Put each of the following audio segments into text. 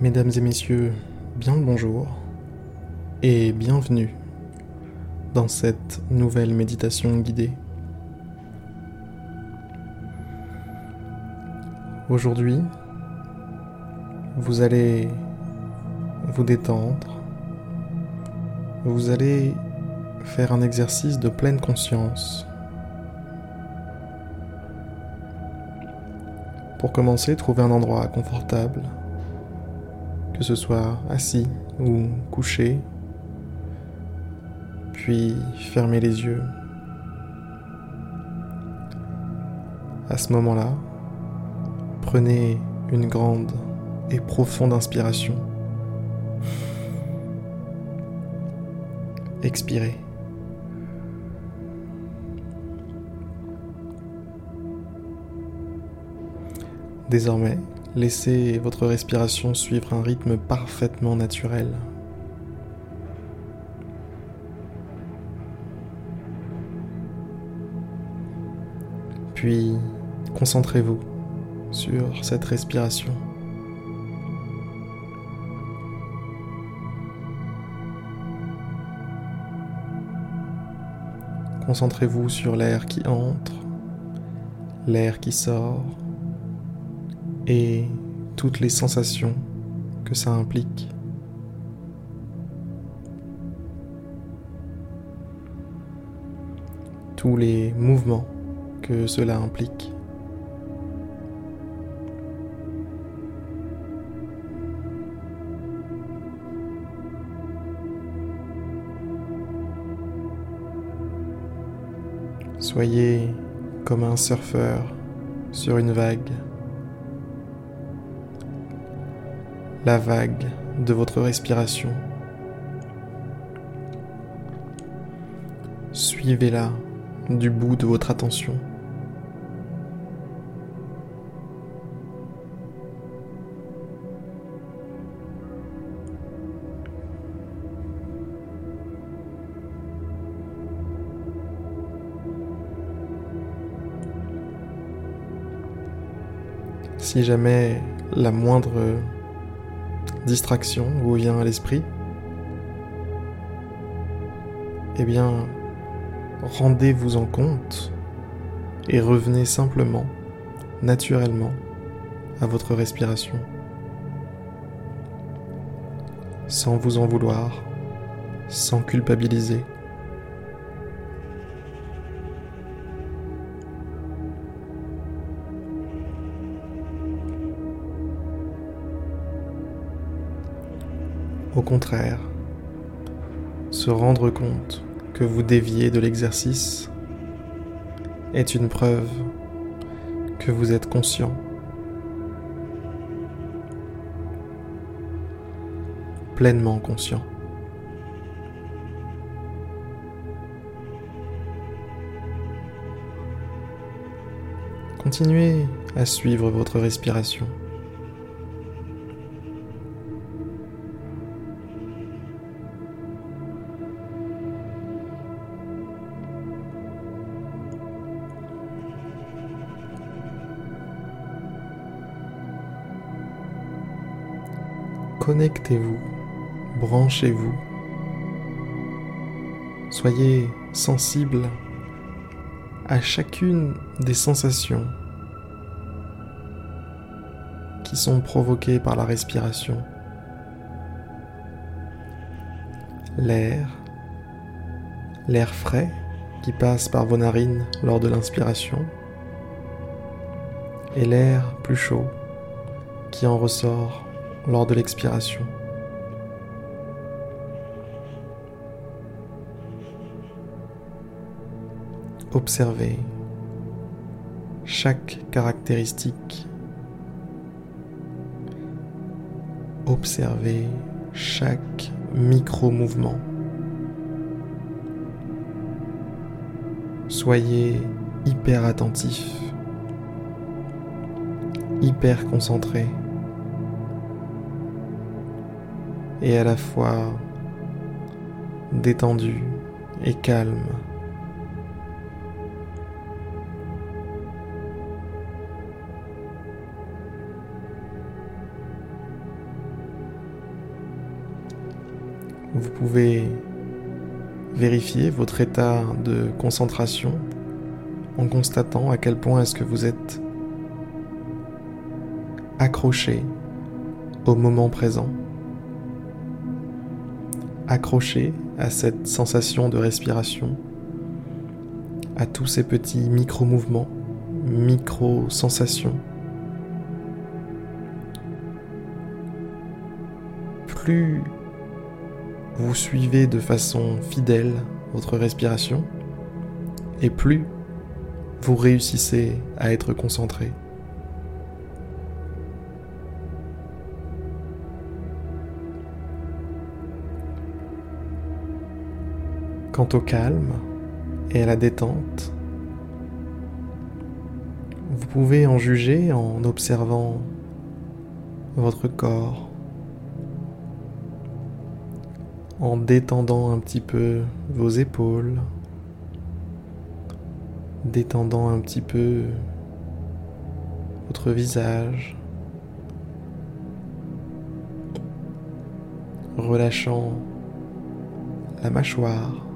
Mesdames et messieurs, bien le bonjour et bienvenue dans cette nouvelle méditation guidée. Aujourd'hui, vous allez vous détendre, vous allez faire un exercice de pleine conscience. Pour commencer, trouvez un endroit confortable que ce soit assis ou couché, puis fermez les yeux. À ce moment-là, prenez une grande et profonde inspiration. Expirez. Désormais, Laissez votre respiration suivre un rythme parfaitement naturel. Puis, concentrez-vous sur cette respiration. Concentrez-vous sur l'air qui entre, l'air qui sort et toutes les sensations que ça implique. Tous les mouvements que cela implique. Soyez comme un surfeur sur une vague. La vague de votre respiration. Suivez-la du bout de votre attention. Si jamais la moindre distraction vous vient à l'esprit, eh bien, rendez-vous en compte et revenez simplement, naturellement, à votre respiration, sans vous en vouloir, sans culpabiliser. Au contraire, se rendre compte que vous déviez de l'exercice est une preuve que vous êtes conscient. pleinement conscient. Continuez à suivre votre respiration. Connectez-vous, branchez-vous. Soyez sensible à chacune des sensations qui sont provoquées par la respiration. L'air, l'air frais qui passe par vos narines lors de l'inspiration, et l'air plus chaud qui en ressort lors de l'expiration. Observez chaque caractéristique. Observez chaque micro-mouvement. Soyez hyper attentif, hyper concentré. Et à la fois détendu et calme. Vous pouvez vérifier votre état de concentration en constatant à quel point est-ce que vous êtes accroché au moment présent, accroché à cette sensation de respiration, à tous ces petits micro-mouvements, micro-sensations. Plus vous suivez de façon fidèle votre respiration, et plus vous réussissez à être concentré. Quant au calme et à la détente, vous pouvez en juger en observant votre corps, en détendant un petit peu vos épaules, détendant un petit peu votre visage, relâchant la mâchoire.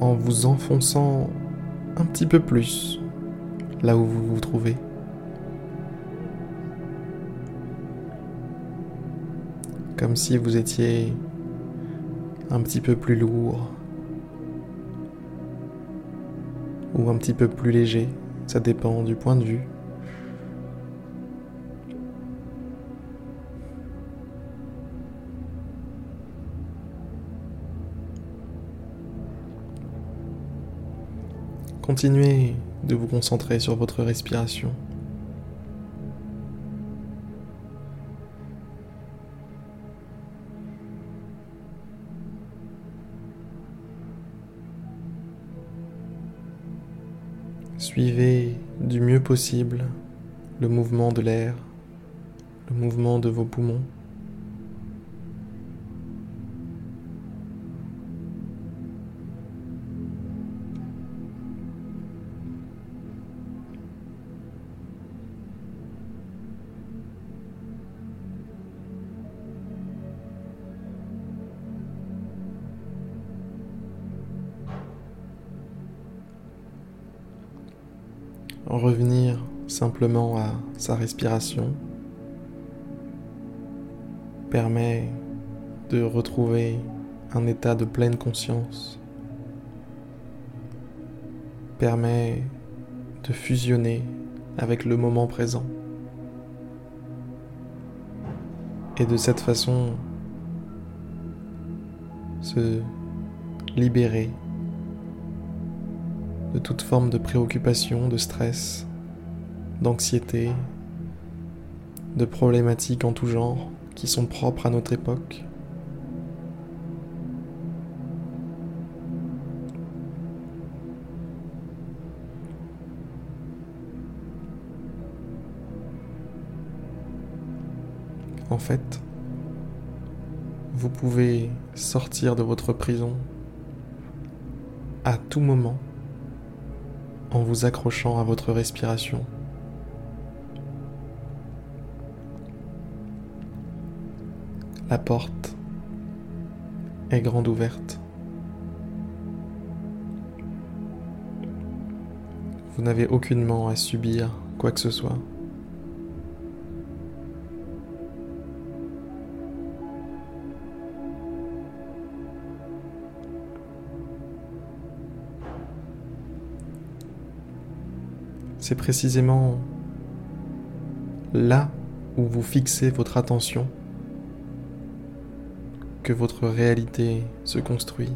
En vous enfonçant un petit peu plus là où vous vous trouvez. Comme si vous étiez un petit peu plus lourd ou un petit peu plus léger, ça dépend du point de vue. Continuez de vous concentrer sur votre respiration. Suivez du mieux possible le mouvement de l'air, le mouvement de vos poumons. Revenir simplement à sa respiration permet de retrouver un état de pleine conscience, permet de fusionner avec le moment présent. Et de cette façon, se libérer de toute forme de préoccupation, de stress, d'anxiété, de problématiques en tout genre qui sont propres à notre époque. En fait, vous pouvez sortir de votre prison à tout moment en vous accrochant à votre respiration. La porte est grande ouverte. Vous n'avez aucunement à subir quoi que ce soit. C'est précisément là où vous fixez votre attention que votre réalité se construit.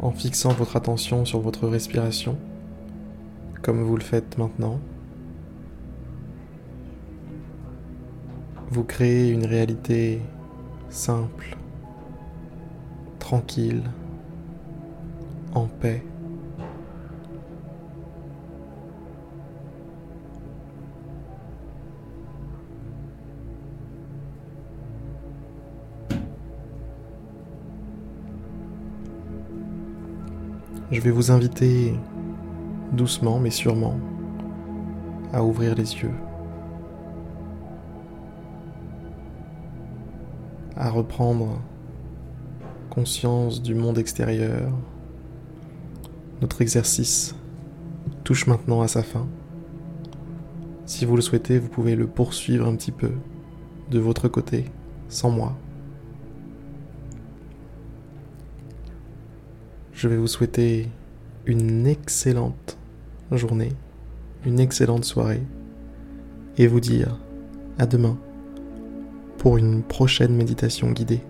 En fixant votre attention sur votre respiration, comme vous le faites maintenant, vous créez une réalité simple, tranquille, en paix. Je vais vous inviter doucement mais sûrement à ouvrir les yeux, à reprendre conscience du monde extérieur. Notre exercice touche maintenant à sa fin. Si vous le souhaitez, vous pouvez le poursuivre un petit peu de votre côté, sans moi. Je vais vous souhaiter une excellente journée, une excellente soirée et vous dire à demain pour une prochaine méditation guidée.